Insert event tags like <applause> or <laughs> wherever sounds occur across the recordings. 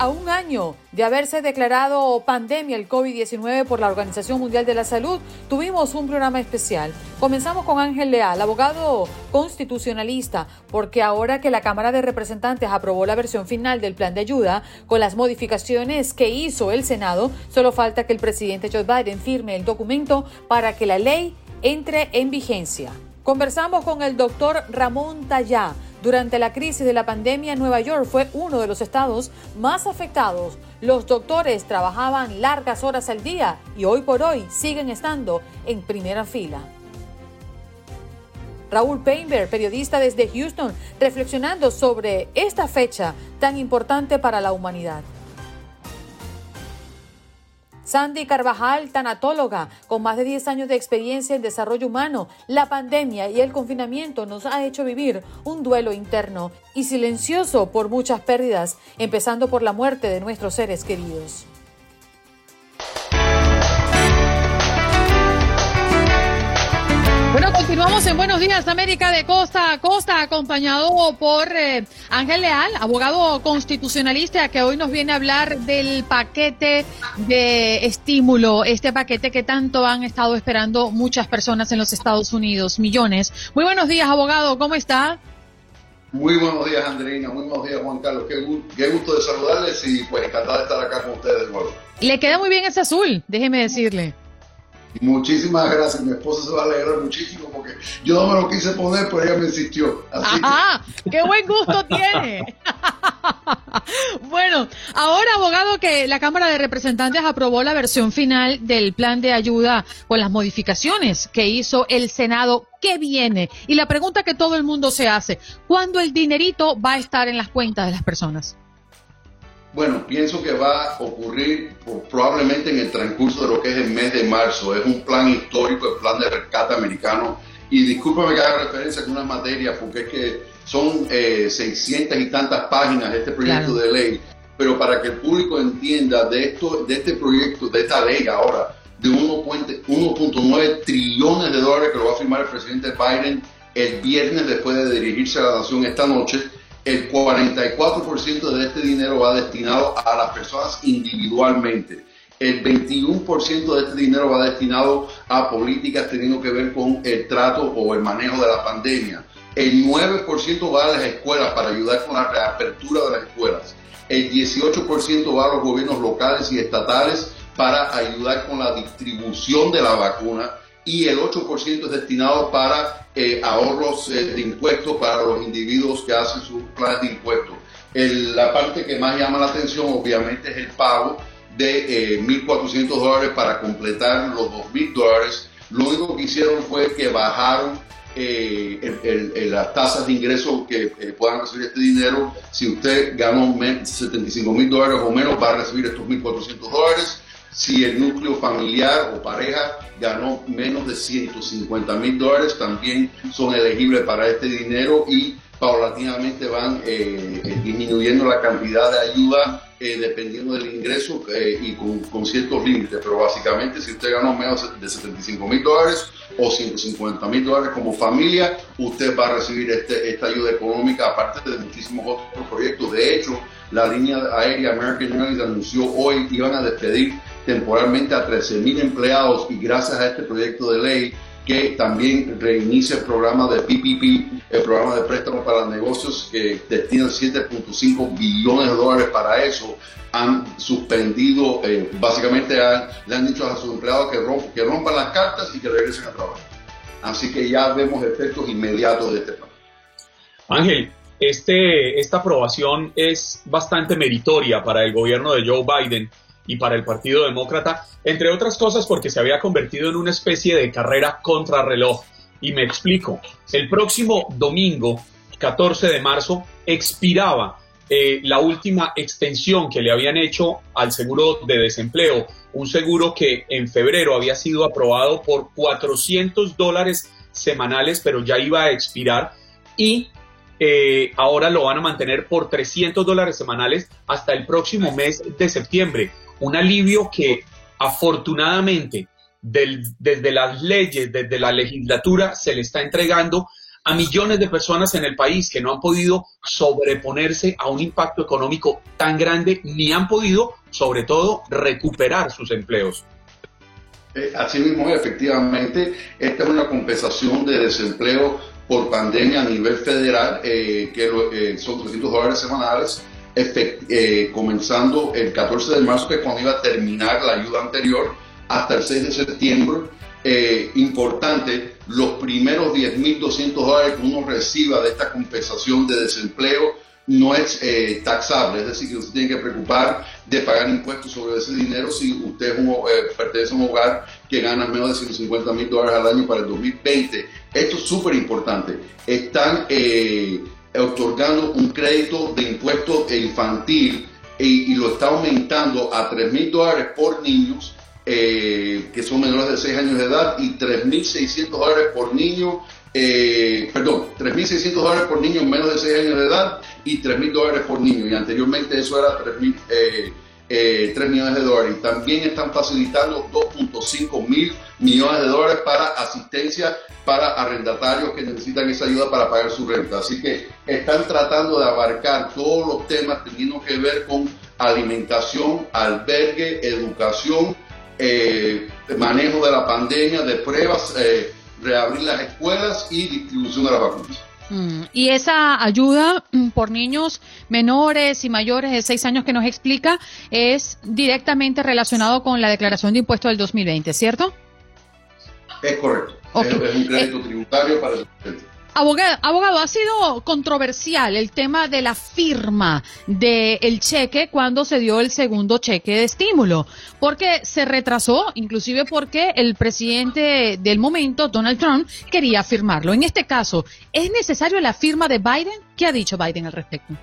A un año de haberse declarado pandemia el COVID-19 por la Organización Mundial de la Salud, tuvimos un programa especial. Comenzamos con Ángel Leal, abogado constitucionalista, porque ahora que la Cámara de Representantes aprobó la versión final del plan de ayuda con las modificaciones que hizo el Senado, solo falta que el presidente Joe Biden firme el documento para que la ley entre en vigencia. Conversamos con el doctor Ramón Tallá durante la crisis de la pandemia, Nueva York fue uno de los estados más afectados. Los doctores trabajaban largas horas al día y hoy por hoy siguen estando en primera fila. Raúl Painberg, periodista desde Houston, reflexionando sobre esta fecha tan importante para la humanidad. Sandy Carvajal, tanatóloga, con más de 10 años de experiencia en desarrollo humano, la pandemia y el confinamiento nos ha hecho vivir un duelo interno y silencioso por muchas pérdidas, empezando por la muerte de nuestros seres queridos. Continuamos en Buenos Días América de Costa a Costa, acompañado por eh, Ángel Leal, abogado constitucionalista, que hoy nos viene a hablar del paquete de estímulo, este paquete que tanto han estado esperando muchas personas en los Estados Unidos, millones. Muy buenos días, abogado, ¿cómo está? Muy buenos días, Andreina. Muy buenos días, Juan Carlos. Qué, gusto de saludarles y pues encantado de estar acá con ustedes de nuevo. Le queda muy bien ese azul, déjeme decirle. Muchísimas gracias. Mi esposa se va a alegrar muchísimo porque yo no me lo quise poner, pero ella me insistió. Ajá, qué buen gusto <laughs> tiene. bueno, ahora, abogado, que la Cámara de Representantes aprobó la versión final del plan de ayuda con las modificaciones que hizo el Senado. ¿Qué viene? Y la pregunta que todo el mundo se hace, ¿cuándo el dinerito va a estar en las cuentas de las personas? Bueno, pienso que va a ocurrir probablemente en el transcurso de lo que es el mes de marzo. Es un plan histórico, el plan de rescate americano. Y discúlpame que haga referencia a una materia, porque es que son eh, 600 y tantas páginas este proyecto de ley. Pero para que el público entienda de, esto, de este proyecto, de esta ley ahora, de 1.9 trillones de dólares que lo va a firmar el presidente Biden el viernes después de dirigirse a la nación esta noche, el 44% de este dinero va destinado a las personas individualmente. El 21% de este dinero va destinado a políticas teniendo que ver con el trato o el manejo de la pandemia. El 9% va a las escuelas para ayudar con la reapertura de las escuelas. El 18% va a los gobiernos locales y estatales para ayudar con la distribución de la vacuna y el 8% es destinado para eh, ahorros eh, de impuestos para los individuos que hacen sus planes de impuestos. la parte que más llama la atención obviamente es el pago de 1.400 eh, dólares para completar los 2.000 dólares. Lo único que hicieron fue que bajaron las tasas de ingreso que puedan recibir este dinero. Si usted ganó 75 mil dólares o menos, va a recibir estos 1.400 dólares si el núcleo familiar o pareja ganó menos de 150 mil dólares, también son elegibles para este dinero y paulatinamente van eh, eh, disminuyendo la cantidad de ayuda eh, dependiendo del ingreso y con, ciertos límites. Pero básicamente, si usted ganó menos de 75 mil dólares o 150 mil dólares como familia, usted va a recibir este, esta ayuda económica, aparte de muchísimos otros proyectos. De hecho, la línea aérea American Airlines anunció hoy que iban a despedir temporalmente a 13.000 empleados y gracias a este proyecto de ley que también reinicia el programa de PPP, el programa de préstamos para negocios que destina 7.5 billones de dólares para eso, han suspendido, eh, básicamente le han dicho a sus empleados que, que rompan las cartas y que regresen a trabajar. Así que ya vemos efectos inmediatos de este plan. Ángel, este, esta aprobación es bastante meritoria para el gobierno de Joe Biden y para el Partido Demócrata, entre otras cosas porque se había convertido en una especie de carrera contrarreloj. Y me explico, el próximo domingo, 14 de marzo, expiraba eh, la última extensión que le habían hecho al seguro de desempleo, un seguro que en febrero había sido aprobado por 400 dólares semanales, pero ya iba a expirar y eh, ahora lo van a mantener por 300 dólares semanales hasta el próximo mes de septiembre. Un alivio que afortunadamente desde las leyes, desde la legislatura, se le está entregando a millones de personas en el país que no han podido sobreponerse a un impacto económico tan grande ni han podido, sobre todo, recuperar sus empleos. Eh, así mismo, efectivamente, esta es una compensación de desempleo por pandemia a nivel federal, eh, que eh, son 300 dólares semanales, comenzando el 14 de marzo, que es cuando iba a terminar la ayuda anterior, hasta el 6 de septiembre. importante, los primeros 10.200 dólares que uno reciba de esta compensación de desempleo no es eh, taxable, es decir, que usted tiene que preocupar de pagar impuestos sobre ese dinero si usted eh, pertenece a un hogar que gana menos de 150 mil dólares al año para el 2020. Esto es súper importante. Están eh, otorgando un crédito de impuestos infantil y, y lo está aumentando a 3 mil dólares por niños eh, que son menores de 6 años de edad y 3.600 dólares por niño, eh, perdón, 3.600 dólares por niño menos de 6 años de edad y 3.000 dólares por niño. Y anteriormente eso era 3, eh, millones de dólares. También están facilitando 2.5 mil millones de dólares para asistencia para arrendatarios que necesitan esa ayuda para pagar su renta. Así que están tratando de abarcar todos los temas teniendo que ver con alimentación, albergue, educación, eh, manejo de la pandemia, de pruebas, eh, reabrir las escuelas y distribución de las vacunas. Mm, y esa ayuda mm, por niños menores y mayores de seis años que nos explica es directamente relacionado con la declaración de impuestos del 2020, ¿cierto? Es correcto. Es, un crédito eh, tributario para el Abogado, ha sido controversial el tema de la firma del cheque cuando se dio el segundo cheque de estímulo, porque se retrasó, inclusive porque el presidente del momento, Donald Trump, quería firmarlo. En este caso, ¿es necesario la firma de Biden? ¿Qué ha dicho Biden al respecto?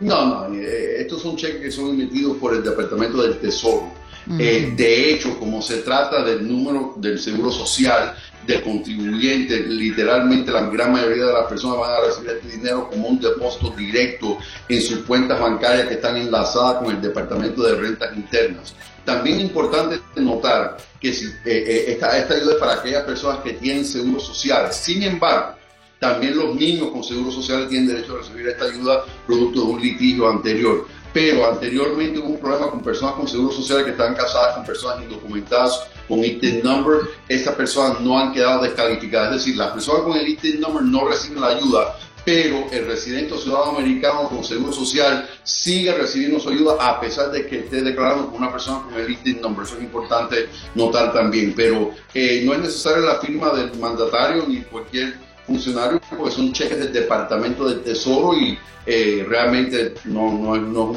No, no, eh, estos son cheques que son emitidos por el Departamento del Tesoro. Eh, de hecho, como se trata del número del seguro social, del contribuyente, literalmente la gran mayoría de las personas van a recibir este dinero como un depósito directo en sus cuentas bancarias que están enlazadas con el Departamento de Rentas Internas. También es importante notar que eh, eh, esta, esta ayuda es para aquellas personas que tienen seguros sociales. Sin embargo, también los niños con seguros sociales tienen derecho a recibir esta ayuda producto de un litigio anterior pero anteriormente hubo un problema con personas con seguro social que estaban casadas con personas indocumentadas con ITIN number, esas personas no han quedado descalificadas, es decir, las personas con el ITIN number no reciben la ayuda, pero el residente o ciudadano americano con seguro social sigue recibiendo su ayuda a pesar de que esté declarado como una persona con el ITIN number. Eso es importante notar también, pero eh, no es necesaria la firma del mandatario ni cualquier funcionarios porque son cheques del Departamento del Tesoro y eh, realmente no, no, no,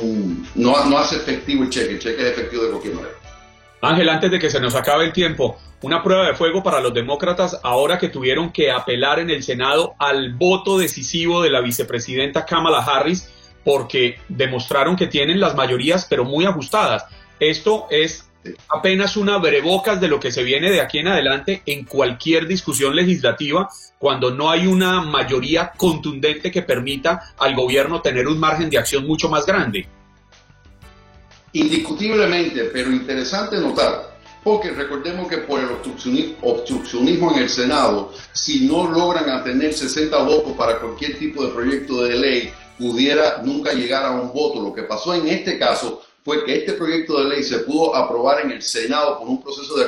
no, no hace efectivo el cheque, el cheque es efectivo de cualquier manera. Ángel, antes de que se nos acabe el tiempo, una prueba de fuego para los demócratas ahora que tuvieron que apelar en el Senado al voto decisivo de la vicepresidenta Kamala Harris porque demostraron que tienen las mayorías pero muy ajustadas. Esto es apenas una brebocas de lo que se viene de aquí en adelante en cualquier discusión legislativa cuando no hay una mayoría contundente que permita al gobierno tener un margen de acción mucho más grande. Indiscutiblemente, pero interesante notar, porque recordemos que por el obstruccionismo en el Senado, si no logran tener 60 votos para cualquier tipo de proyecto de ley, pudiera nunca llegar a un voto. Lo que pasó en este caso fue que este proyecto de ley se pudo aprobar en el Senado por un proceso de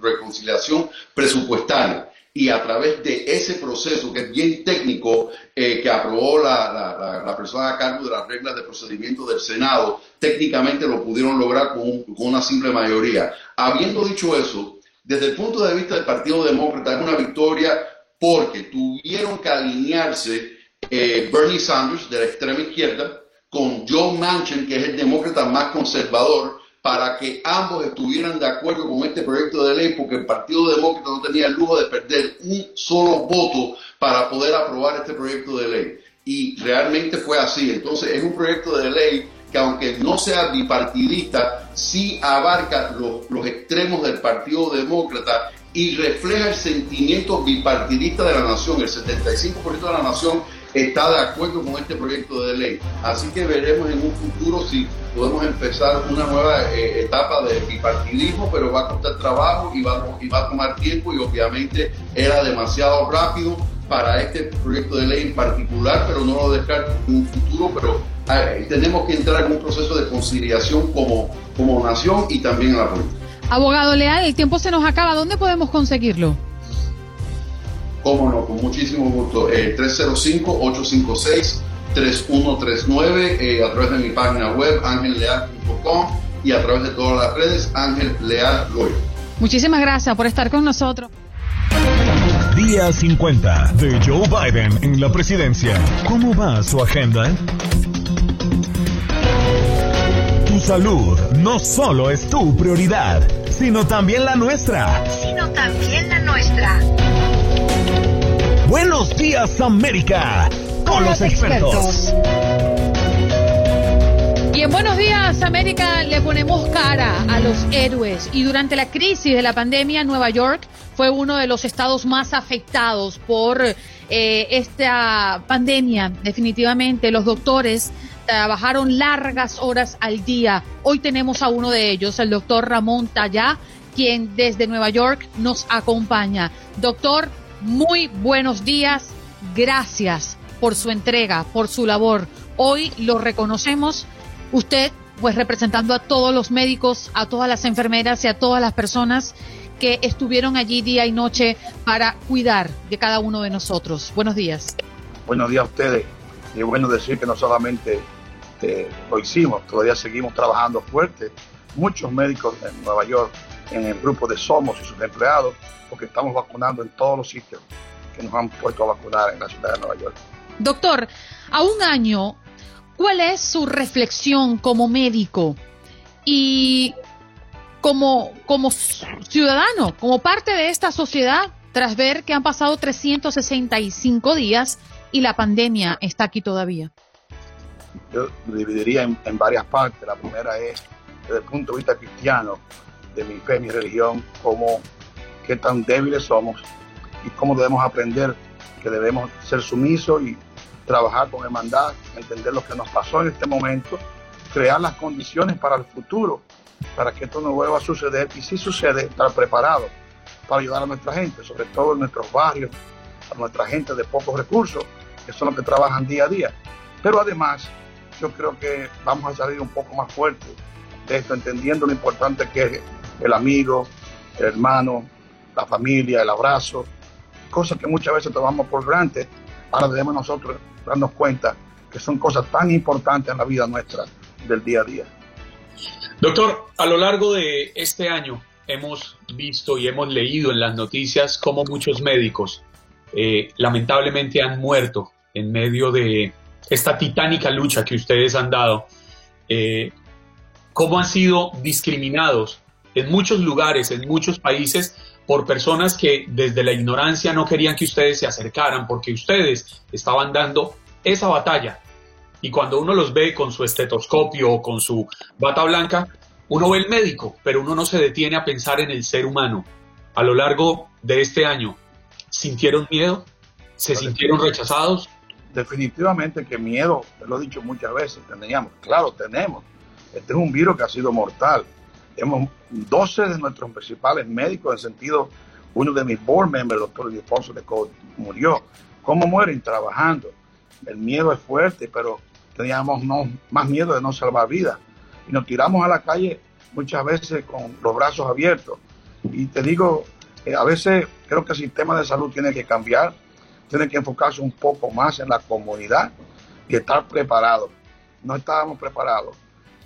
reconciliación presupuestaria. Y a través de ese proceso, que es bien técnico, eh, que aprobó la, persona a cargo de las reglas de procedimiento del Senado, técnicamente lo pudieron lograr con, una simple mayoría. Habiendo dicho eso, desde el punto de vista del Partido Demócrata, es una victoria porque tuvieron que alinearse eh, Bernie Sanders de la extrema izquierda con Joe Manchin, que es el demócrata más conservador, para que ambos estuvieran de acuerdo con este proyecto de ley, porque el Partido Demócrata no tenía el lujo de perder un solo voto para poder aprobar este proyecto de ley. y realmente fue así. Entonces es un proyecto de ley que aunque no sea bipartidista, sí abarca los, los extremos del Partido Demócrata y refleja el sentimiento bipartidista de la nación. El 75% de la nación está de acuerdo con este proyecto de ley. Así que veremos en un futuro si podemos empezar una nueva eh, etapa de bipartidismo, pero va a costar trabajo y va, y va a tomar tiempo y obviamente era demasiado rápido para este proyecto de ley en particular, pero no lo descarto en un futuro, pero eh, tenemos que entrar en un proceso de conciliación como, como nación y también en la política. Abogado Leal, el tiempo se nos acaba. ¿Dónde podemos conseguirlo? Cómo no, con muchísimo gusto. Eh, 305-856-3139 eh, a través de mi página web angelleal.com y a través de todas las redes Ángel Leal Lawyer. Muchísimas gracias por estar con nosotros. Día 50 de Joe Biden en la presidencia. ¿Cómo va su agenda? Tu salud no solo es tu prioridad, sino también la nuestra. Sino también la nuestra. Buenos días América, con, los, expertos. Y en Buenos Días América le ponemos cara a los héroes. Y durante la crisis de la pandemia, Nueva York fue uno de los estados más afectados por eh, esta pandemia. Definitivamente, los doctores trabajaron largas horas al día. Hoy tenemos a uno de ellos, el doctor Ramón Tallá, quien desde Nueva York nos acompaña. Doctor, muy buenos días. Gracias por su entrega, por su labor. Hoy lo reconocemos. Usted, pues representando a todos los médicos, a todas las enfermeras y a todas las personas que estuvieron allí día y noche para cuidar de cada uno de nosotros. Buenos días. Buenos días a ustedes. Y es bueno decir que no solamente este, lo hicimos, todavía seguimos trabajando fuerte. Muchos médicos en Nueva York, en el grupo de Somos y sus empleados, porque estamos vacunando en todos los sitios que nos han puesto a vacunar en la ciudad de Nueva York. Doctor, a un año, ¿cuál es su reflexión como médico y como, como ciudadano, como parte de esta sociedad, tras ver que han pasado 365 días y la pandemia está aquí todavía? yo lo dividiría en, varias partes. La primera es, desde el punto de vista cristiano, de mi fe, mi religión, cómo, qué tan débiles somos y cómo debemos aprender que debemos ser sumisos y trabajar con hermandad, entender lo que nos pasó en este momento, crear las condiciones para el futuro, para que esto no vuelva a suceder y si sucede, estar preparado para ayudar a nuestra gente, sobre todo en nuestros barrios, a nuestra gente de pocos recursos, que son los que trabajan día a día. Pero además, yo creo que vamos a salir un poco más fuerte de esto, entendiendo lo importante que es el amigo, el hermano, la familia, el abrazo, cosas que muchas veces tomamos por granted. Ahora debemos nosotros darnos cuenta que son cosas tan importantes en la vida nuestra del día a día. Doctor, a lo largo de este año hemos visto y hemos leído en las noticias cómo muchos médicos eh, lamentablemente han muerto en medio de esta titánica lucha que ustedes han dado, eh, cómo han sido discriminados en muchos lugares, en muchos países, por personas que desde la ignorancia no querían que ustedes se acercaran porque ustedes estaban dando esa batalla. Y cuando uno los ve con su estetoscopio o con su bata blanca, uno ve el médico, pero uno no se detiene a pensar en el ser humano. A lo largo de este año, ¿sintieron miedo? ¿Se sintieron rechazados? definitivamente que miedo, te lo he dicho muchas veces, teníamos, claro, tenemos. Este es un virus que ha sido mortal. Hemos 12 de nuestros principales médicos, en sentido, uno de mis board members, el doctor Alfonso de Code, murió. ¿Cómo mueren? Trabajando. El miedo es fuerte, pero teníamos no, más miedo de no salvar vidas. Y nos tiramos a la calle muchas veces con los brazos abiertos. Y te digo, eh, a veces creo que el sistema de salud tiene que cambiar tiene que enfocarse un poco más en la comunidad y estar preparado. No estábamos preparados.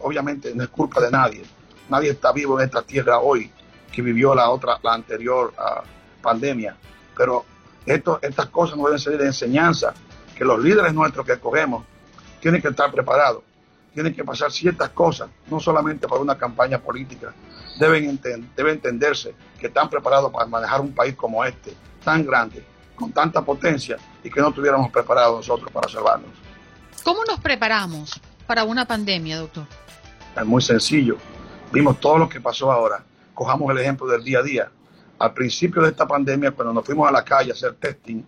Obviamente no es culpa de nadie. Nadie está vivo en esta tierra hoy que vivió la otra, la anterior ah, pandemia. Pero esto, estas cosas no deben ser de enseñanza, que los líderes nuestros que cogemos tienen que estar preparados. Tienen que pasar ciertas cosas, no solamente para una campaña política. Deben, debe entenderse que están preparados para manejar un país como este, tan grande, con tanta potencia y que no estuviéramos preparados nosotros para salvarnos. ¿Cómo nos preparamos para una pandemia, doctor? Es muy sencillo. Vimos todo lo que pasó ahora. Cojamos el ejemplo del día a día. Al principio de esta pandemia, cuando nos fuimos a la calle a hacer testing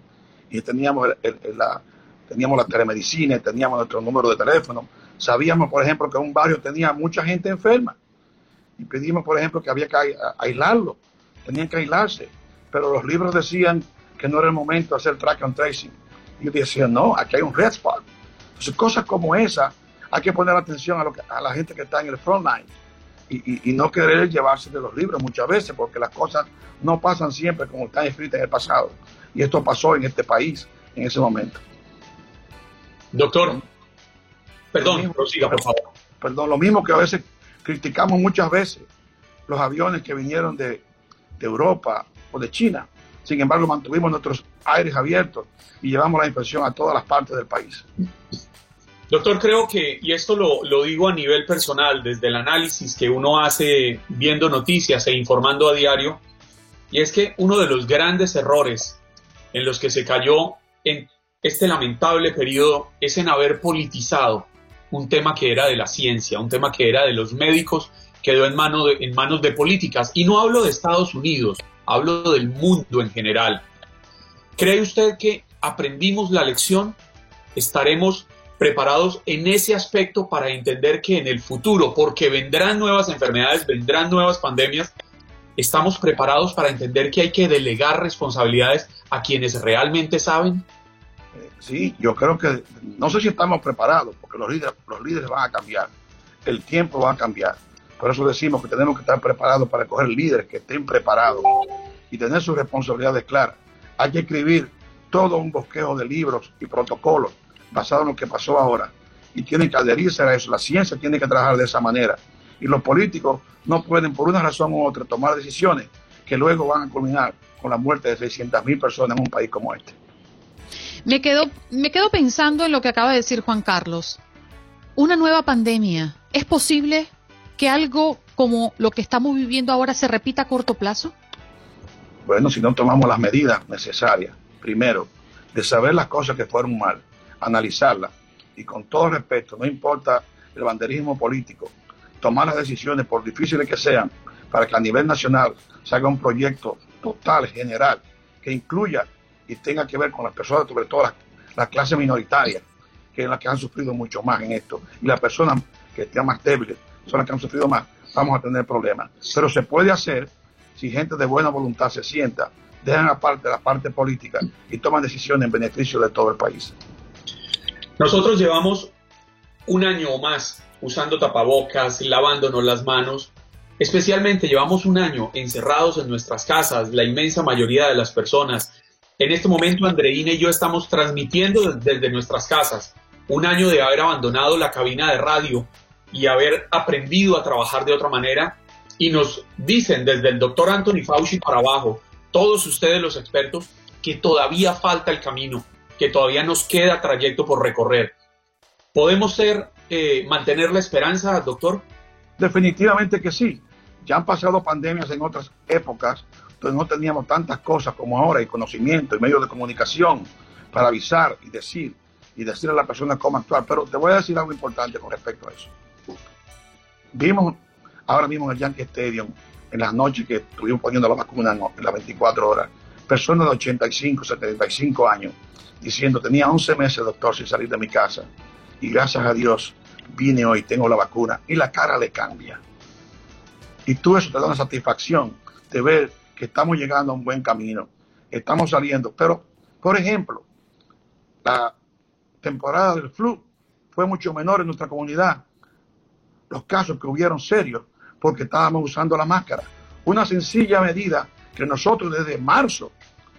y teníamos, la, teníamos la telemedicina, teníamos nuestro número de teléfono, sabíamos, por ejemplo, que un barrio tenía mucha gente enferma y pedimos, por ejemplo, que había que aislarlo, tenían que aislarse, pero los libros decían que no era el momento de hacer track and tracing. Y yo decía, no, aquí hay un red spot. Entonces, cosas como esa, hay que poner atención a, lo que, a la gente que está en el front line y, y, no querer llevarse de los libros muchas veces, porque las cosas no pasan siempre como están escritas en el pasado. Y esto pasó en este país en ese momento. Doctor, perdón, prosiga, por favor. Perdón, lo mismo que a veces criticamos muchas veces los aviones que vinieron de, de Europa o de China. Sin embargo, mantuvimos nuestros aires abiertos y llevamos la infección a todas las partes del país. Doctor, creo que, y esto lo, lo, digo a nivel personal, desde el análisis que uno hace viendo noticias e informando a diario, y es que uno de los grandes errores en los que se cayó en este lamentable periodo es en haber politizado un tema que era de la ciencia, un tema que era de los médicos, quedó en, mano en manos de políticas. Y no hablo de Estados Unidos, hablo del mundo en general. ¿Cree usted que aprendimos la lección? ¿Estaremos preparados en ese aspecto para entender que en el futuro, porque vendrán nuevas enfermedades, vendrán nuevas pandemias, estamos preparados para entender que hay que delegar responsabilidades a quienes realmente saben? Sí, yo creo que no sé si estamos preparados, porque los líderes, los líderes van a cambiar, el tiempo va a cambiar. Por eso decimos que tenemos que estar preparados para coger líderes que estén preparados y tener sus responsabilidades claras. Hay que escribir todo un bosquejo de libros y protocolos basado en lo que pasó ahora. Y tienen que adherirse a eso. La ciencia tiene que trabajar de esa manera. Y los políticos no pueden, por una razón u otra, tomar decisiones que luego van a culminar con la muerte de 600.000 personas en un país como este. Me quedo, me quedo pensando en lo que acaba de decir Juan Carlos. Una nueva pandemia. ¿Es posible que algo como lo que estamos viviendo ahora se repita a corto plazo? Bueno, si no tomamos las medidas necesarias, primero, de saber las cosas que fueron mal, analizarlas y con todo respeto, no importa el banderismo político, tomar las decisiones, por difíciles que sean, para que a nivel nacional se haga un proyecto total, general, que incluya y tenga que ver con las personas, sobre todo las, las clases minoritarias, que son las que han sufrido mucho más en esto, y las personas que estén más débiles son las que han sufrido más, vamos a tener problemas. Pero se puede hacer si gente de buena voluntad se sienta, dejan aparte la parte política y toman decisiones en beneficio de todo el país. Nosotros llevamos un año o más usando tapabocas, lavándonos las manos. Especialmente llevamos un año encerrados en nuestras casas, la inmensa mayoría de las personas. En este momento Andreina y yo estamos transmitiendo desde nuestras casas. Un año de haber abandonado la cabina de radio y haber aprendido a trabajar de otra manera. Y nos dicen desde el doctor Anthony Fauci para abajo, todos ustedes los expertos, que todavía falta el camino, que todavía nos queda trayecto por recorrer. ¿Podemos ser, eh, mantener la esperanza, doctor? Definitivamente que sí. Ya han pasado pandemias en otras épocas, donde no teníamos tantas cosas como ahora, y conocimiento y medios de comunicación para avisar y decir, y decirle a la persona cómo actuar. Pero te voy a decir algo importante con respecto a eso. Vimos ahora mismo en el Yankee Stadium, en las noches que estuvimos poniendo la vacuna en las 24 horas, personas de 85, 75 años, diciendo, tenía 11 meses, doctor, sin salir de mi casa, y gracias a Dios vine hoy, tengo la vacuna, y la cara le cambia. Y tú eso te da una satisfacción de ver que estamos llegando a un buen camino, estamos saliendo. Pero, por ejemplo, la temporada del flu fue mucho menor en nuestra comunidad los casos que hubieron serios porque estábamos usando la máscara. Una sencilla medida que nosotros desde marzo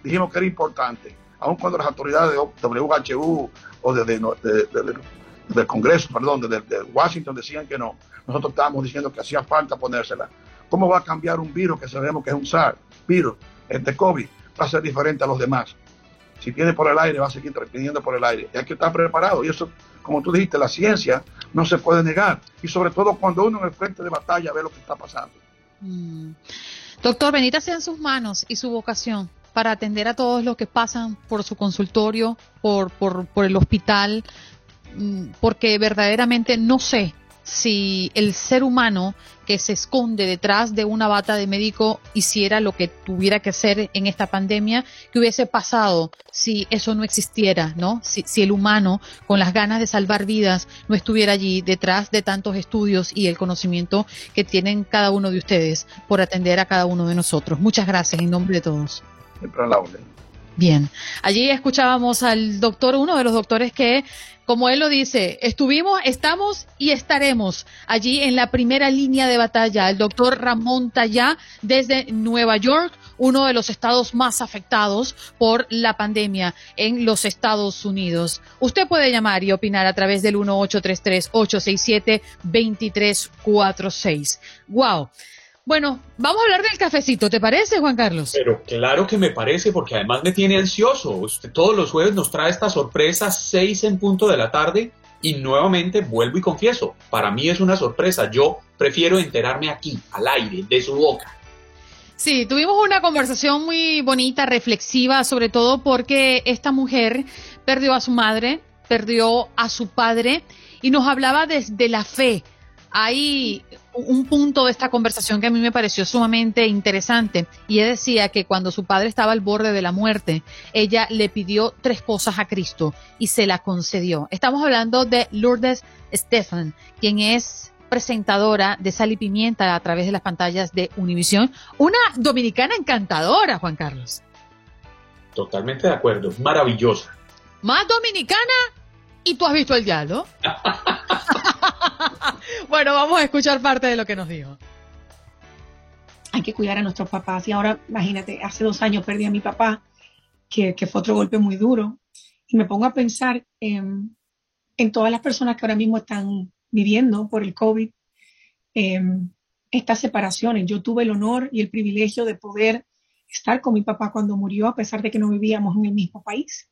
dijimos que era importante, aun cuando las autoridades de WHO o desde, del Congreso, perdón, desde, Washington decían que no. Nosotros estábamos diciendo que hacía falta ponérsela. ¿Cómo va a cambiar un virus que sabemos que es un SARS, virus, este COVID, va a ser diferente a los demás? Si tiene por el aire, va a seguir transmitiendo por el aire. Y hay que estar preparado. Y eso, como tú dijiste, la ciencia no se puede negar. Y sobre todo cuando uno en el frente de batalla ve lo que está pasando. Mm. Doctor, Benita sea en sus manos y su vocación para atender a todos los que pasan por su consultorio, por, por, el hospital, mm, porque verdaderamente no sé si el ser humano que se esconde detrás de una bata de médico hiciera lo que tuviera que hacer en esta pandemia, que hubiese pasado si eso no existiera, ¿no? Si, si, el humano, con las ganas de salvar vidas, no estuviera allí detrás de tantos estudios y el conocimiento que tienen cada uno de ustedes por atender a cada uno de nosotros. Muchas gracias en nombre de todos. Bien, allí escuchábamos al doctor, uno de los doctores que como él lo dice, estuvimos, estamos y estaremos allí en la primera línea de batalla. El doctor Ramón Tallá desde Nueva York, uno de los estados más afectados por la pandemia en los Estados Unidos. Usted puede llamar y opinar a través del 1833-867-2346. ¡Wow! Bueno, vamos a hablar del cafecito, ¿te parece, Juan Carlos? Pero claro que me parece, porque además me tiene ansioso. Usted todos los jueves nos trae esta sorpresa, seis en punto de la tarde, y nuevamente vuelvo y confieso, para mí es una sorpresa. Yo prefiero enterarme aquí, al aire, de su boca. Sí, tuvimos una conversación muy bonita, reflexiva, sobre todo porque esta mujer perdió a su madre, perdió a su padre y nos hablaba desde la fe. Hay un punto de esta conversación que a mí me pareció sumamente interesante y ella decía que cuando su padre estaba al borde de la muerte, ella le pidió tres cosas a Cristo y se la concedió. Estamos hablando de Lourdes Stefan, quien es presentadora de Sal y Pimienta a través de las pantallas de Univisión, una dominicana encantadora, Juan Carlos. Totalmente de acuerdo, maravillosa. Más dominicana y tú has visto el diálogo. <laughs> bueno, vamos a escuchar parte de lo que nos dijo. Hay que cuidar a nuestros papás. Y ahora, imagínate, hace dos años perdí a mi papá, que, fue otro golpe muy duro. Y me pongo a pensar en, todas las personas que ahora mismo están viviendo por el COVID estas separaciones. Yo tuve el honor y el privilegio de poder estar con mi papá cuando murió, a pesar de que no vivíamos en el mismo país.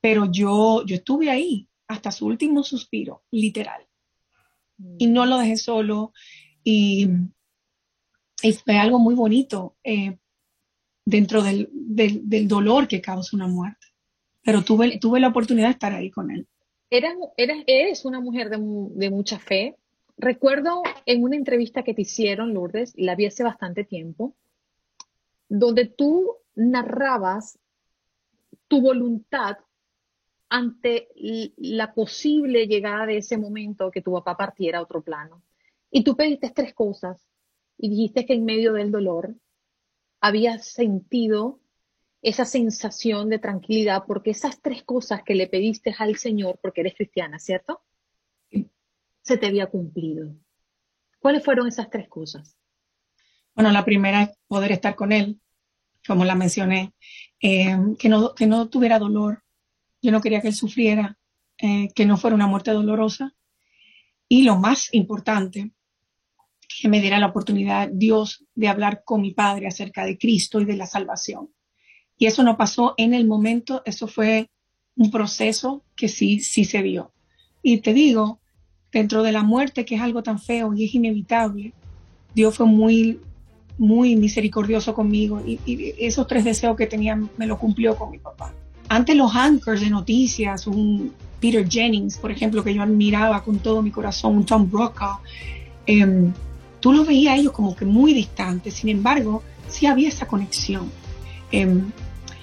Pero yo, yo estuve ahí hasta su último suspiro, literal y no lo dejé solo y, fue algo muy bonito eh, dentro del, dolor que causa una muerte. Pero tuve, tuve la oportunidad de estar ahí con él. Eras, eres una mujer de, de, mucha fe. Recuerdo en una entrevista que te hicieron, Lourdes, la vi hace bastante tiempo, donde tú narrabas tu voluntad ante la posible llegada de ese momento que tu papá partiera a otro plano. Y tú pediste tres cosas y dijiste que en medio del dolor habías sentido esa sensación de tranquilidad porque esas tres cosas que le pediste al Señor, porque eres cristiana, ¿cierto? Se te había cumplido. ¿Cuáles fueron esas tres cosas? Bueno, la primera es poder estar con Él, como la mencioné, eh, que, no, que no tuviera dolor, yo no quería que él sufriera, eh, que no fuera una muerte dolorosa. Y lo más importante, que me diera la oportunidad Dios de hablar con mi padre acerca de Cristo y de la salvación. Y eso no pasó en el momento, eso fue un proceso que sí, sí se vio. Y te digo, dentro de la muerte, que es algo tan feo y es inevitable, Dios fue muy, muy misericordioso conmigo y, y esos tres deseos que tenía me lo cumplió con mi papá. Antes los anchors de noticias, un Peter Jennings, por ejemplo, que yo admiraba con todo mi corazón, un Tom Brokaw, em, tú los veías a ellos como que muy distantes, sin embargo, sí había esa conexión. Em,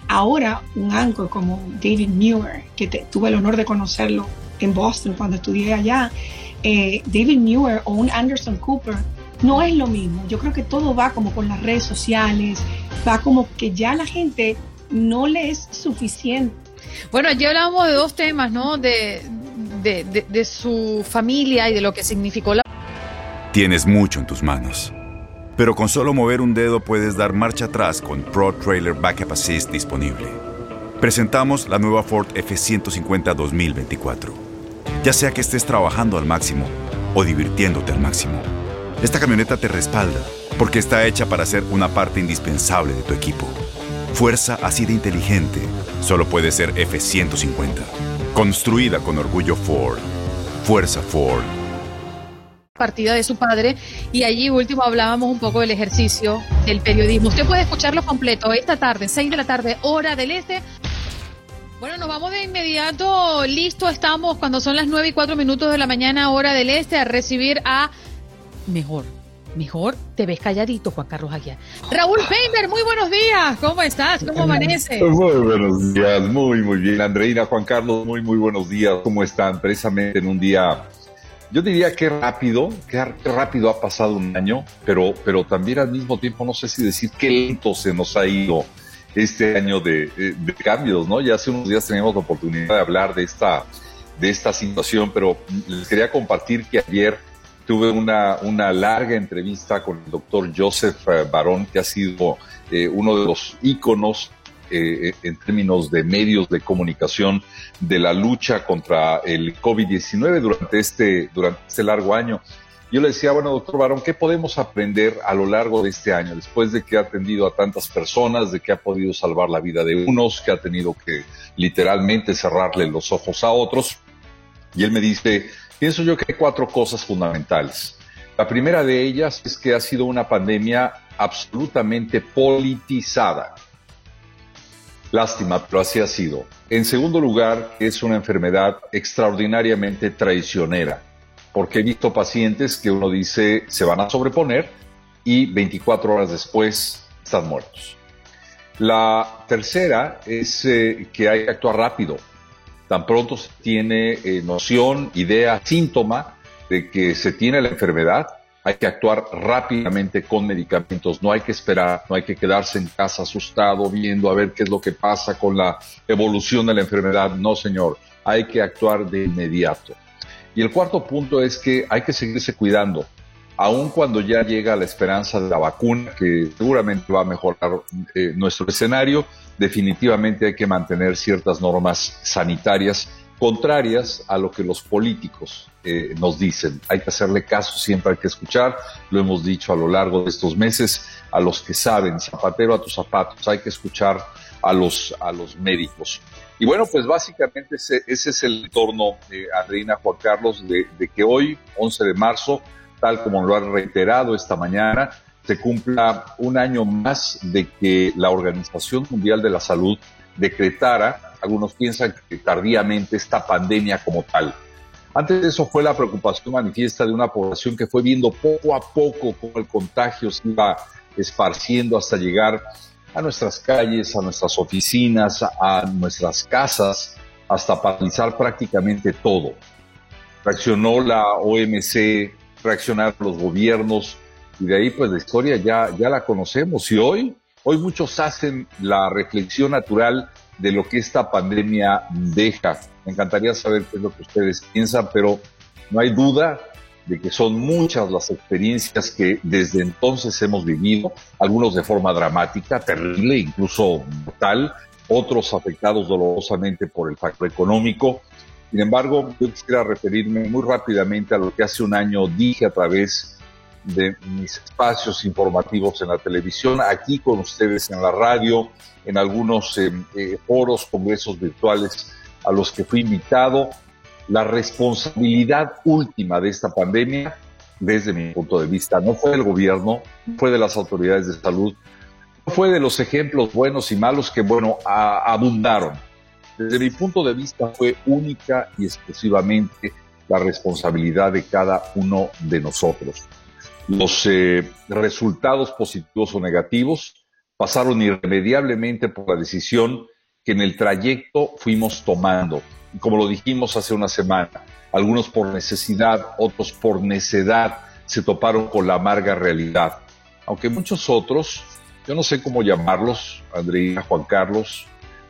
ahora, un anchor como David Muir, que tuve el honor de conocerlo en Boston cuando estudié allá, eh, David Muir o un Anderson Cooper, no es lo mismo. Yo creo que todo va como con las redes sociales, va como que ya la gente no le es suficiente. Bueno, ya hablábamos de dos temas, ¿no? De, de, su familia y de lo que significó la... Tienes mucho en tus manos, pero con solo mover un dedo puedes dar marcha atrás con Pro Trailer Backup Assist disponible. Presentamos la nueva Ford F150 2024. Ya sea que estés trabajando al máximo o divirtiéndote al máximo, esta camioneta te respalda porque está hecha para ser una parte indispensable de tu equipo. Fuerza así de inteligente solo puede ser F-150. Construida con orgullo Ford. Fuerza Ford. partida de su padre y allí último hablábamos un poco del ejercicio del periodismo. Usted puede escucharlo completo esta tarde, 6 de la tarde, hora del este. Bueno, nos vamos de inmediato, listo estamos cuando son las 9 y 4 minutos de la mañana, hora del este, a recibir a mejor Mejor te ves calladito, Juan Carlos Aguiar. Raúl Painter, muy buenos días. ¿Cómo estás? ¿Cómo amaneces? Muy buenos días, muy, muy bien. Andreina, Juan Carlos, muy, muy buenos días. ¿Cómo están? Precisamente en un día, yo diría que rápido, que rápido ha pasado un año, pero, pero también al mismo tiempo no sé si decir qué lento se nos ha ido este año de, de cambios, ¿no? Ya hace unos días teníamos la oportunidad de hablar de esta, de esta situación, pero les quería compartir que ayer tuve una, una larga entrevista con el doctor Joseph eh, Barón, que ha sido eh, uno de los íconos eh, en términos de medios de comunicación de la lucha contra el COVID-19 durante este, durante este largo año. Yo le decía, bueno, doctor Barón, ¿qué podemos aprender a lo largo de este año, después de que ha atendido a tantas personas, de que ha podido salvar la vida de unos, que ha tenido que literalmente cerrarle los ojos a otros? Y él me dice, Pienso yo que hay cuatro cosas fundamentales. La primera de ellas es que ha sido una pandemia absolutamente politizada. Lástima, pero así ha sido. En segundo lugar, es una enfermedad extraordinariamente traicionera, porque he visto pacientes que uno dice se van a sobreponer y 24 horas después están muertos. La tercera es eh, que hay que actuar rápido tan pronto se tiene eh, noción, idea, síntoma de que se tiene la enfermedad, hay que actuar rápidamente con medicamentos, no hay que esperar, no hay que quedarse en casa asustado viendo a ver qué es lo que pasa con la evolución de la enfermedad, no señor, hay que actuar de inmediato. Y el cuarto punto es que hay que seguirse cuidando, aun cuando ya llega la esperanza de la vacuna, que seguramente va a mejorar eh, nuestro escenario, definitivamente hay que mantener ciertas normas sanitarias contrarias a lo que los políticos eh, nos dicen. Hay que hacerle caso, siempre hay que escuchar, lo hemos dicho a lo largo de estos meses, a los que saben, zapatero a tus zapatos, hay que escuchar a los, a los médicos. Y bueno, pues básicamente ese, es el entorno, eh, Adriana Juan Carlos, de, de que hoy, 11 de marzo, tal como lo han reiterado esta mañana, se cumpla un año más de que la Organización Mundial de la Salud decretara, algunos piensan que tardíamente, esta pandemia como tal. Antes de eso fue la preocupación manifiesta de una población que fue viendo poco a poco cómo el contagio se iba esparciendo hasta llegar a nuestras calles, a nuestras oficinas, a nuestras casas, hasta paralizar prácticamente todo. Reaccionó la OMC, reaccionaron los gobiernos, y de ahí pues la historia ya, ya la conocemos y hoy, hoy muchos hacen la reflexión natural de lo que esta pandemia deja. Me encantaría saber qué es lo que ustedes piensan, pero no hay duda de que son muchas las experiencias que desde entonces hemos vivido, algunos de forma dramática, terrible, incluso mortal, otros afectados dolorosamente por el factor económico. Sin embargo, yo quisiera referirme muy rápidamente a lo que hace un año dije a través de mis espacios informativos en la televisión, aquí con ustedes en la radio, en algunos eh, eh, foros, congresos virtuales a los que fui invitado. La responsabilidad última de esta pandemia, desde mi punto de vista, no fue del gobierno, fue de las autoridades de salud, no fue de los ejemplos buenos y malos que, bueno, abundaron. Desde mi punto de vista fue única y exclusivamente la responsabilidad de cada uno de nosotros. Los eh, resultados positivos o negativos pasaron irremediablemente por la decisión que en el trayecto fuimos tomando. Y como lo dijimos hace una semana, algunos por necesidad, otros por necedad, se toparon con la amarga realidad. Aunque muchos otros, yo no sé cómo llamarlos, Andrea, Juan Carlos,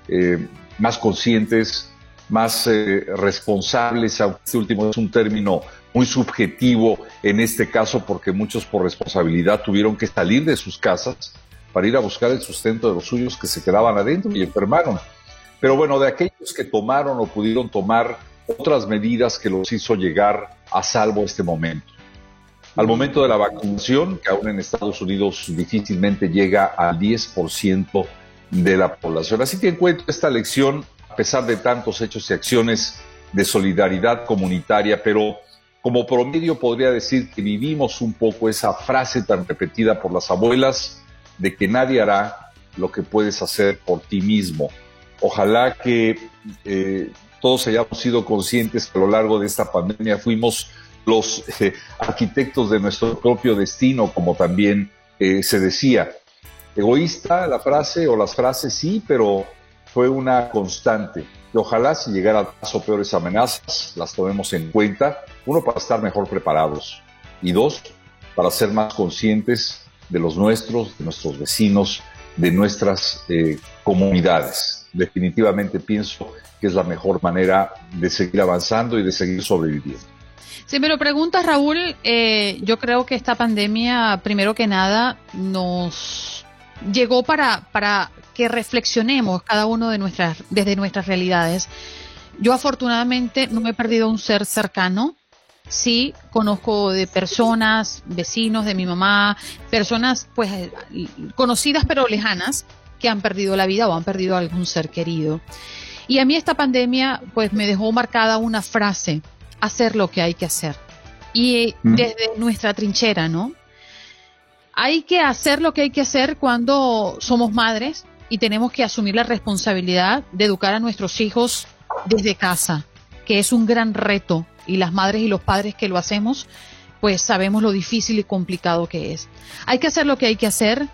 eh, más conscientes, más eh, responsables, aunque este último es un término muy subjetivo en este caso porque muchos por responsabilidad tuvieron que salir de sus casas para ir a buscar el sustento de los suyos que se quedaban adentro y enfermaron. Pero bueno, de aquellos que tomaron o pudieron tomar otras medidas que los hizo llegar a salvo este momento. Al momento de la vacunación, que aún en Estados Unidos difícilmente llega al 10% de la población. Así que encuentro esta lección, a pesar de tantos hechos y acciones de solidaridad comunitaria, pero como promedio podría decir que vivimos un poco esa frase tan repetida por las abuelas de que nadie hará lo que puedes hacer por ti mismo. Ojalá que eh, todos hayamos sido conscientes que a lo largo de esta pandemia fuimos los eh, arquitectos de nuestro propio destino, como también eh, se decía. Egoísta la frase o las frases sí, pero fue una constante. Y ojalá si llegara a caso peores amenazas, las tomemos en cuenta, uno para estar mejor preparados y dos, para ser más conscientes de los nuestros, de nuestros vecinos, de nuestras eh, comunidades. Definitivamente pienso que es la mejor manera de seguir avanzando y de seguir sobreviviendo. Si me lo preguntas, Raúl, eh, yo creo que esta pandemia, primero que nada, nos llegó para, para que reflexionemos cada uno de nuestras, desde nuestras realidades. Yo afortunadamente no me he perdido un ser cercano. Sí, conozco de personas, vecinos de mi mamá, personas pues conocidas pero lejanas que han perdido la vida o han perdido algún ser querido. Y a mí esta pandemia pues me dejó marcada una frase, hacer lo que hay que hacer. Y mm. desde nuestra trinchera, ¿no? Hay que hacer lo que hay que hacer cuando somos madres y tenemos que asumir la responsabilidad de educar a nuestros hijos desde casa, que es un gran reto y las madres y los padres que lo hacemos, pues sabemos lo difícil y complicado que es. Hay que hacer lo que hay que hacer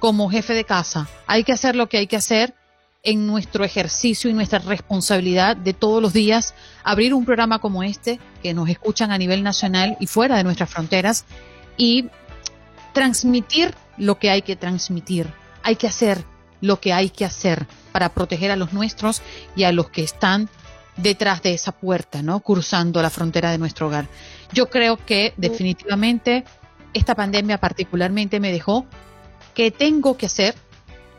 como jefe de casa, hay que hacer lo que hay que hacer en nuestro ejercicio y nuestra responsabilidad de todos los días abrir un programa como este, que nos escuchan a nivel nacional y fuera de nuestras fronteras, y transmitir lo que hay que transmitir. Hay que hacer lo que hay que hacer para proteger a los nuestros y a los que están detrás de esa puerta, ¿no? Cruzando la frontera de nuestro hogar. Yo creo que definitivamente esta pandemia particularmente me dejó que tengo que hacer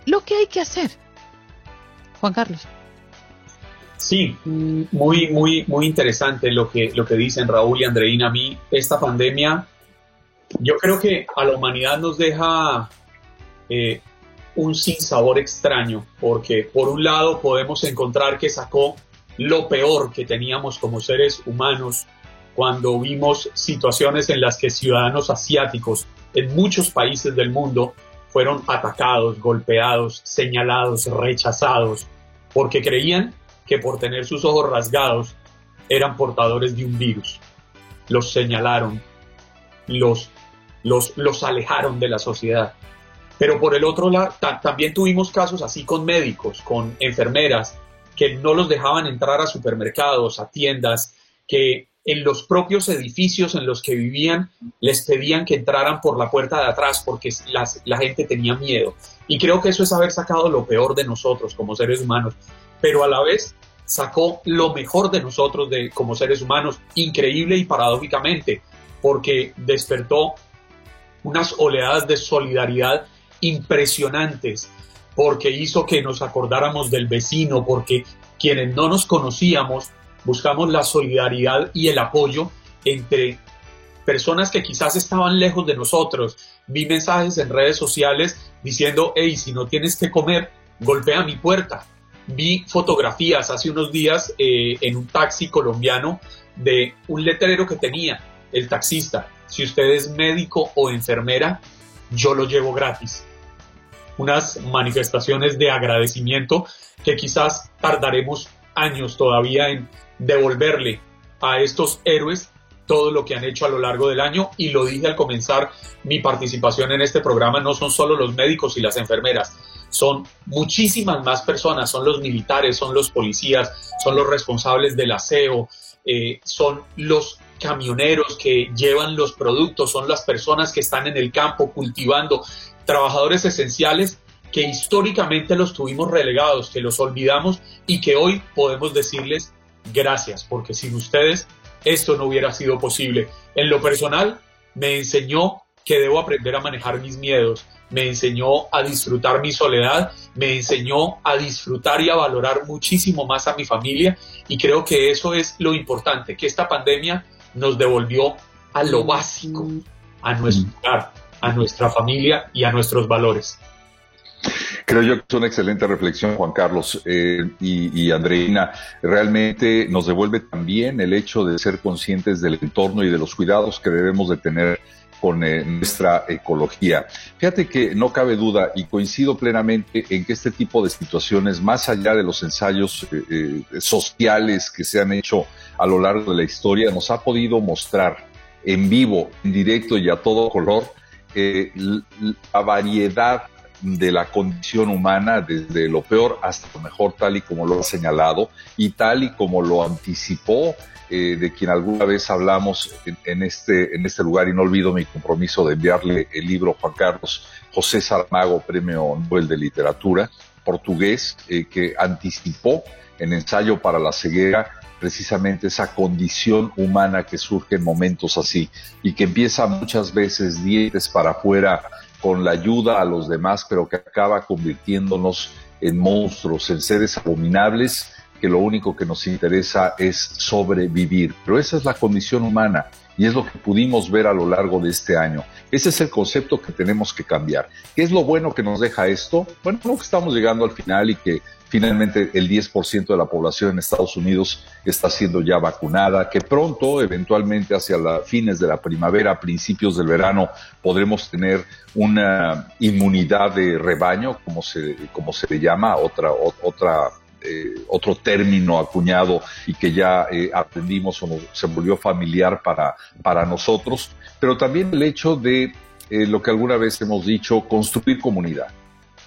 lo que hay que hacer. Juan Carlos. Sí, muy, muy, muy interesante lo que, lo que dicen Raúl y Andreina. A mí, esta pandemia, yo creo que a la humanidad nos deja eh, un sinsabor extraño, porque por un lado podemos encontrar que sacó lo peor que teníamos como seres humanos cuando vimos situaciones en las que ciudadanos asiáticos en muchos países del mundo fueron atacados, golpeados, señalados, rechazados, porque creían que por tener sus ojos rasgados eran portadores de un virus. Los señalaron, los, los, los alejaron de la sociedad. Pero por el otro lado, también tuvimos casos así con médicos, con enfermeras, que no los dejaban entrar a supermercados, a tiendas, que en los propios edificios en los que vivían les pedían que entraran por la puerta de atrás porque la gente tenía miedo. Y creo que eso es haber sacado lo peor de nosotros como seres humanos, pero a la vez sacó lo mejor de nosotros de, como seres humanos, increíble y paradójicamente, porque despertó unas oleadas de solidaridad impresionantes, porque hizo que nos acordáramos del vecino, porque quienes no nos conocíamos buscamos la solidaridad y el apoyo entre personas que quizás estaban lejos de nosotros. Vi mensajes en redes sociales diciendo, hey, si no tienes que comer, golpea mi puerta. Vi fotografías hace unos días eh, en un taxi colombiano de un letrero que tenía el taxista. Si usted es médico o enfermera, yo lo llevo gratis. Unas manifestaciones de agradecimiento que quizás tardaremos años todavía en devolverle a estos héroes todo lo que han hecho a lo largo del año. Y lo dije al comenzar mi participación en este programa, no son solo los médicos y las enfermeras, son muchísimas más personas, son los militares, son los policías, son los responsables del aseo, eh, son los camioneros que llevan los productos, son las personas que están en el campo cultivando, trabajadores esenciales que históricamente los tuvimos relegados, que los olvidamos y que hoy podemos decirles gracias, porque sin ustedes esto no hubiera sido posible. En lo personal, me enseñó que debo aprender a manejar mis miedos, me enseñó a disfrutar mi soledad, me enseñó a disfrutar y a valorar muchísimo más a mi familia y creo que eso es lo importante, que esta pandemia nos devolvió a lo básico, a nuestro hogar, a nuestra familia y a nuestros valores. Creo yo que es una excelente reflexión, Juan Carlos eh, y, y, Andreina. Realmente nos devuelve también el hecho de ser conscientes del entorno y de los cuidados que debemos de tener con eh, nuestra ecología. Fíjate que no cabe duda y coincido plenamente en que este tipo de situaciones, más allá de los ensayos eh, sociales que se han hecho a lo largo de la historia, nos ha podido mostrar en vivo, en directo y a todo color la variedad de la condición humana, desde lo peor hasta lo mejor, tal y como lo ha señalado y tal y como lo anticipó eh, de quien alguna vez hablamos en, este, en este lugar, y no olvido mi compromiso de enviarle el libro Juan Carlos José Saramago, Premio Nobel de Literatura, portugués, eh, que anticipó en ensayo para la ceguera precisamente esa condición humana que surge en momentos así y que empieza muchas veces dientes para afuera con la ayuda a los demás, pero que acaba convirtiéndonos en monstruos, en seres abominables, que lo único que nos interesa es sobrevivir. Pero esa es la condición humana y es lo que pudimos ver a lo largo de este año. Ese es el concepto que tenemos que cambiar. ¿Qué es lo bueno que nos deja esto? Bueno, que estamos llegando al final y que finalmente el 10% de la población en Estados Unidos está siendo ya vacunada, que pronto, eventualmente hacia la fines de la primavera, principios del verano, podremos tener una inmunidad de rebaño, como se, como se le llama, otra, otra eh, otro término acuñado y que ya eh, aprendimos o se volvió familiar para, para nosotros, pero también el hecho de eh, lo que alguna vez hemos dicho, construir comunidad.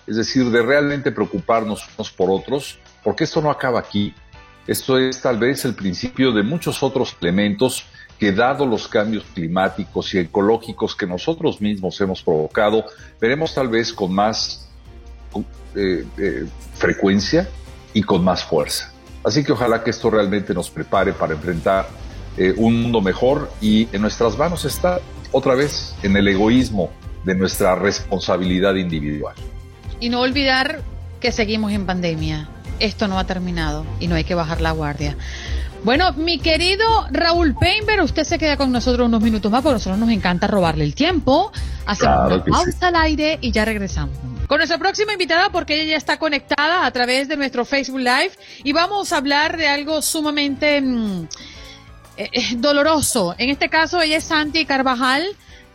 Es decir, de realmente preocuparnos unos por otros, porque esto no acaba aquí. Esto es tal vez el principio de muchos otros elementos que dado los cambios climáticos y ecológicos que nosotros mismos hemos provocado, veremos tal vez con más frecuencia y con más fuerza. Así que ojalá que esto realmente nos prepare para enfrentar eh, un mundo mejor y en nuestras manos está otra vez en el egoísmo de nuestra responsabilidad individual. Y no olvidar que seguimos en pandemia. Esto no ha terminado y no hay que bajar la guardia. Bueno, mi querido Raúl Peinber, usted se queda con nosotros unos minutos más porque a nosotros nos encanta robarle el tiempo. Hacemos una pausa al aire y ya regresamos con nuestra próxima invitada porque ella ya está conectada a través de nuestro Facebook Live y vamos a hablar de algo sumamente mm, eh, eh, doloroso. En este caso ella es Santi Carvajal,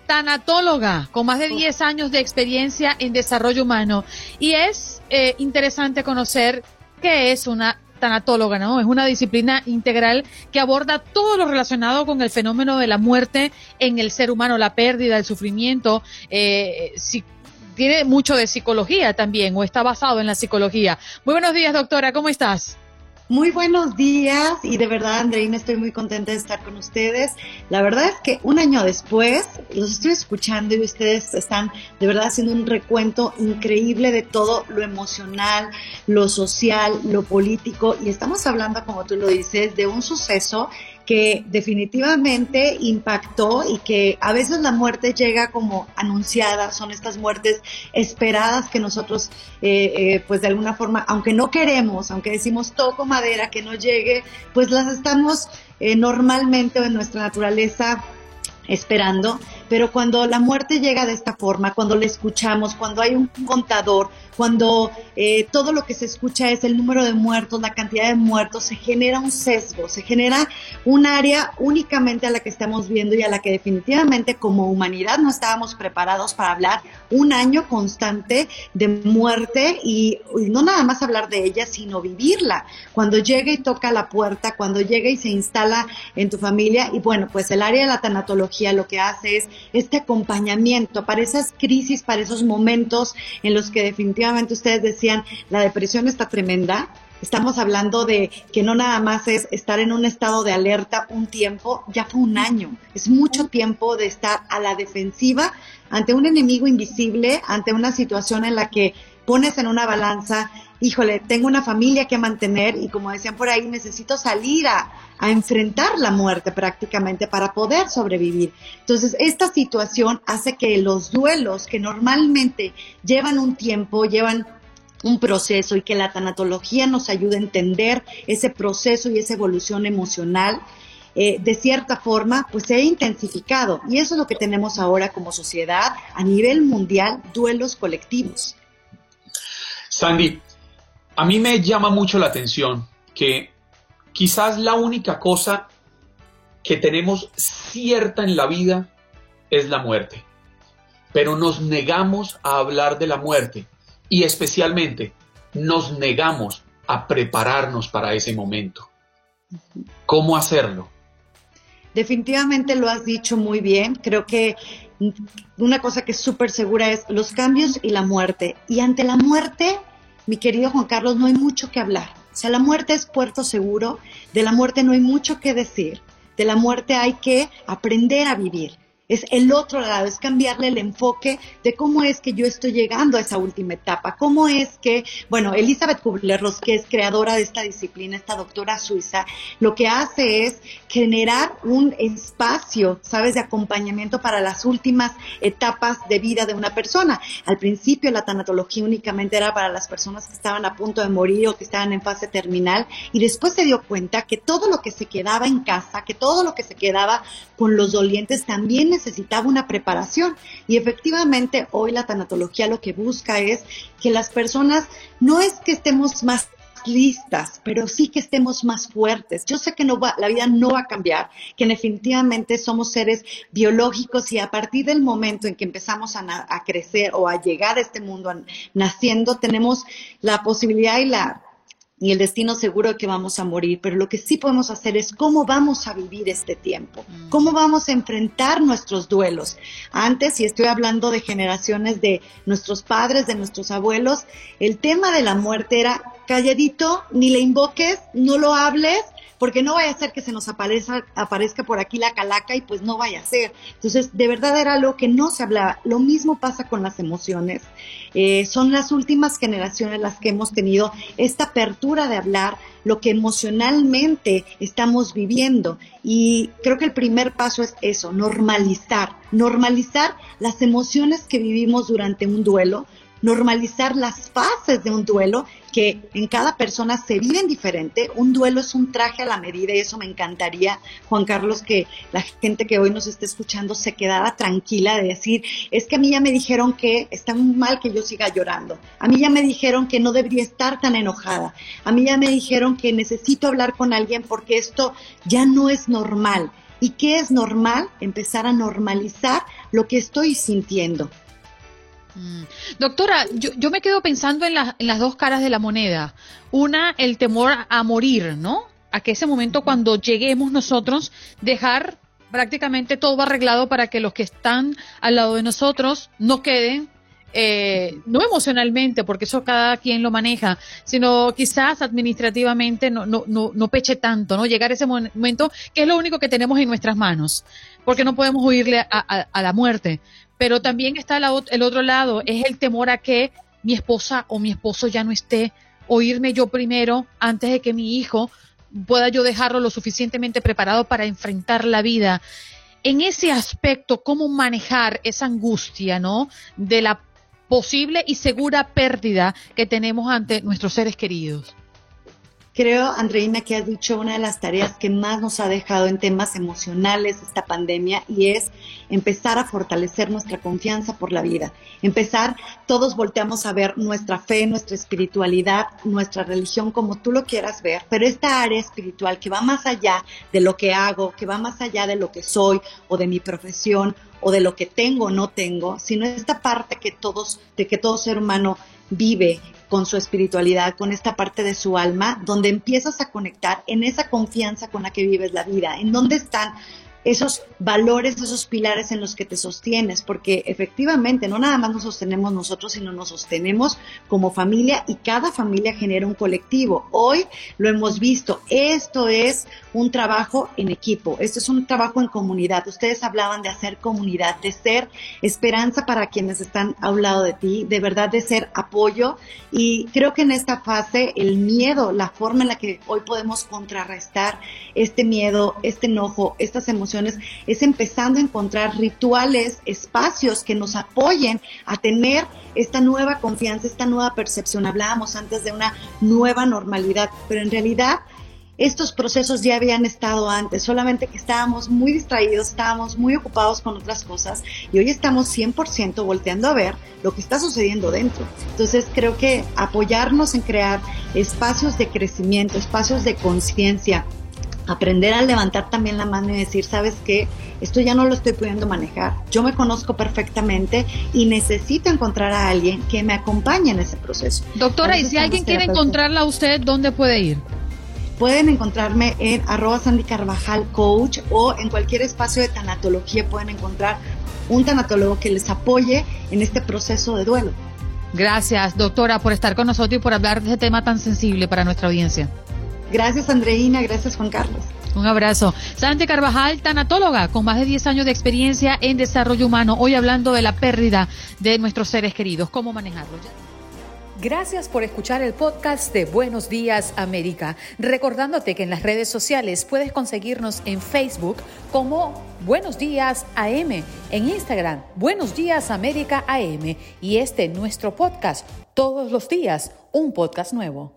tanatóloga con más de 10 años de experiencia en desarrollo humano y es eh, interesante conocer qué es una tanatóloga, ¿no? Es una disciplina integral que aborda todo lo relacionado con el fenómeno de la muerte en el ser humano, la pérdida, el sufrimiento, eh, tiene mucho de psicología también o está basado en la psicología. Muy buenos días, doctora, ¿cómo estás? Muy buenos días y de verdad, Andreina, estoy muy contenta de estar con ustedes. La verdad es que un año después los estoy escuchando y ustedes están de verdad haciendo un recuento increíble de todo lo emocional, lo social, lo político y estamos hablando, como tú lo dices, de un suceso que definitivamente impactó y que a veces la muerte llega como anunciada, son estas muertes esperadas que nosotros, eh, eh, pues de alguna forma, aunque no queremos, aunque decimos toco madera que no llegue, pues las estamos eh, normalmente en nuestra naturaleza esperando, pero cuando la muerte llega de esta forma, cuando la escuchamos, cuando hay un contador, cuando eh, todo lo que se escucha es el número de muertos, la cantidad de muertos, se genera un sesgo, se genera un área únicamente a la que estamos viendo y a la que definitivamente como humanidad no estábamos preparados para hablar un año constante de muerte y, no nada más hablar de ella, sino vivirla. Cuando llega y toca la puerta, cuando llega y se instala en tu familia y bueno, pues el área de la tanatología lo que hace es este acompañamiento para esas crisis, para esos momentos en los que definitivamente ustedes decían, la depresión está tremenda, Estamos hablando de que no nada más es estar en un estado de alerta un tiempo, ya fue un año. Es mucho tiempo de estar a la defensiva ante un enemigo invisible, ante una situación en la que pones en una balanza híjole, tengo una familia que mantener y como decían por ahí, necesito salir a, enfrentar la muerte prácticamente para poder sobrevivir. Entonces, esta situación hace que los duelos que normalmente llevan un tiempo, llevan un proceso y que la tanatología nos ayude a entender ese proceso y esa evolución emocional, eh, de cierta forma, pues se ha intensificado. Y eso es lo que tenemos ahora como sociedad a nivel mundial, duelos colectivos. Sandy, a mí me llama mucho la atención que quizás la única cosa que tenemos cierta en la vida es la muerte, pero nos negamos a hablar de la muerte y especialmente nos negamos a prepararnos para ese momento. ¿Cómo hacerlo? Definitivamente lo has dicho muy bien. Creo que una cosa que es súper segura es los cambios y la muerte. Y ante la muerte mi querido Juan Carlos, no hay mucho que hablar. O sea, la muerte es puerto seguro, de la muerte no hay mucho que decir, de la muerte hay que aprender a vivir es el otro lado, es cambiarle el enfoque de cómo es que yo estoy llegando a esa última etapa, cómo es que, bueno, Elizabeth Kubler-Ross, que es creadora de esta disciplina, esta doctora suiza, lo que hace es generar un espacio, ¿sabes?, de acompañamiento para las últimas etapas de vida de una persona. Al principio la tanatología únicamente era para las personas que estaban a punto de morir o que estaban en fase terminal y después se dio cuenta que todo lo que se quedaba en casa, que todo lo que se quedaba con los dolientes también necesitaba una preparación. Y efectivamente hoy la tanatología lo que busca es que las personas no es que estemos más listas, pero sí que estemos más fuertes. Yo sé que no va, la vida no va a cambiar, que definitivamente somos seres biológicos y a partir del momento en que empezamos a, crecer o a llegar a este mundo naciendo, tenemos la posibilidad y la y el destino seguro de que vamos a morir, pero lo que sí podemos hacer es cómo vamos a vivir este tiempo, mm. cómo vamos a enfrentar nuestros duelos. Antes, y estoy hablando de generaciones de nuestros padres, de nuestros abuelos, el tema de la muerte era calladito, ni le invoques, no lo hables, porque no vaya a ser que se nos aparezca, aparezca por aquí la calaca y pues no vaya a ser. Entonces, de verdad era algo que no se hablaba. Lo mismo pasa con las emociones. Eh, son las últimas generaciones las que hemos tenido esta apertura de hablar lo que emocionalmente estamos viviendo. Y creo que el primer paso es eso, normalizar, normalizar las emociones que vivimos durante un duelo, normalizar las fases de un duelo que en cada persona se viven diferente. Un duelo es un traje a la medida y eso me encantaría, Juan Carlos, que la gente que hoy nos esté escuchando se quedara tranquila de decir, es que a mí ya me dijeron que está mal que yo siga llorando. A mí ya me dijeron que no debería estar tan enojada. A mí ya me dijeron que necesito hablar con alguien porque esto ya no es normal. ¿Y qué es normal? Empezar a normalizar lo que estoy sintiendo. Mm. Doctora, yo, me quedo pensando en, en, las dos caras de la moneda. Una, el temor a morir, ¿no? A que ese momento cuando lleguemos nosotros, dejar prácticamente todo arreglado para que los que están al lado de nosotros no queden, eh, no emocionalmente, porque eso cada quien lo maneja, sino quizás administrativamente no, no, no, no peche tanto, ¿no? Llegar a ese momento que es lo único que tenemos en nuestras manos, porque no podemos huirle a, a la muerte pero también está el otro lado, es el temor a que mi esposa o mi esposo ya no esté, o irme yo primero antes de que mi hijo pueda yo dejarlo lo suficientemente preparado para enfrentar la vida. En ese aspecto, ¿cómo manejar esa angustia, ¿no? De la posible y segura pérdida que tenemos ante nuestros seres queridos. Creo, Andreina, que has dicho una de las tareas que más nos ha dejado en temas emocionales esta pandemia y es empezar a fortalecer nuestra confianza por la vida. Empezar, todos volteamos a ver nuestra fe, nuestra espiritualidad, nuestra religión, como tú lo quieras ver, pero esta área espiritual que va más allá de lo que hago, que va más allá de lo que soy o de mi profesión o de lo que tengo o no tengo, sino esta parte que todos, de que todo ser humano vive con su espiritualidad, con esta parte de su alma, donde empiezas a conectar en esa confianza con la que vives la vida, en dónde están esos valores, esos pilares en los que te sostienes, porque efectivamente no nada más nos sostenemos nosotros, sino nos sostenemos como familia y cada familia genera un colectivo. Hoy lo hemos visto, esto es un trabajo en equipo, esto es un trabajo en comunidad. Ustedes hablaban de hacer comunidad, de ser esperanza para quienes están a un lado de ti, de verdad de ser apoyo y creo que en esta fase el miedo, la forma en la que hoy podemos contrarrestar este miedo, este enojo, estas emociones, es empezando a encontrar rituales, espacios que nos apoyen a tener esta nueva confianza, esta nueva percepción. Hablábamos antes de una nueva normalidad, pero en realidad estos procesos ya habían estado antes, solamente que estábamos muy distraídos, estábamos muy ocupados con otras cosas y hoy estamos 100% volteando a ver lo que está sucediendo dentro. Entonces creo que apoyarnos en crear espacios de crecimiento, espacios de conciencia, aprender a levantar también la mano y decir, sabes qué, esto ya no lo estoy pudiendo manejar, yo me conozco perfectamente y necesito encontrar a alguien que me acompañe en ese proceso. Doctora, y si alguien quiere encontrarla a usted, ¿dónde puede ir? Pueden encontrarme en arroba Sandy Carvajal Coach o en cualquier espacio de tanatología pueden encontrar un tanatólogo que les apoye en este proceso de duelo. Gracias, doctora, por estar con nosotros y por hablar de este tema tan sensible para nuestra audiencia. Gracias, Andreina. Gracias, Juan Carlos. Un abrazo. Sandy Carvajal, tanatóloga, con más de 10 años de experiencia en desarrollo humano, hoy hablando de la pérdida de nuestros seres queridos, cómo manejarlo. Gracias por escuchar el podcast de Buenos Días América. Recordándote que en las redes sociales puedes conseguirnos en Facebook como Buenos Días AM, en Instagram Buenos Días América AM y este nuestro podcast, todos los días, un podcast nuevo.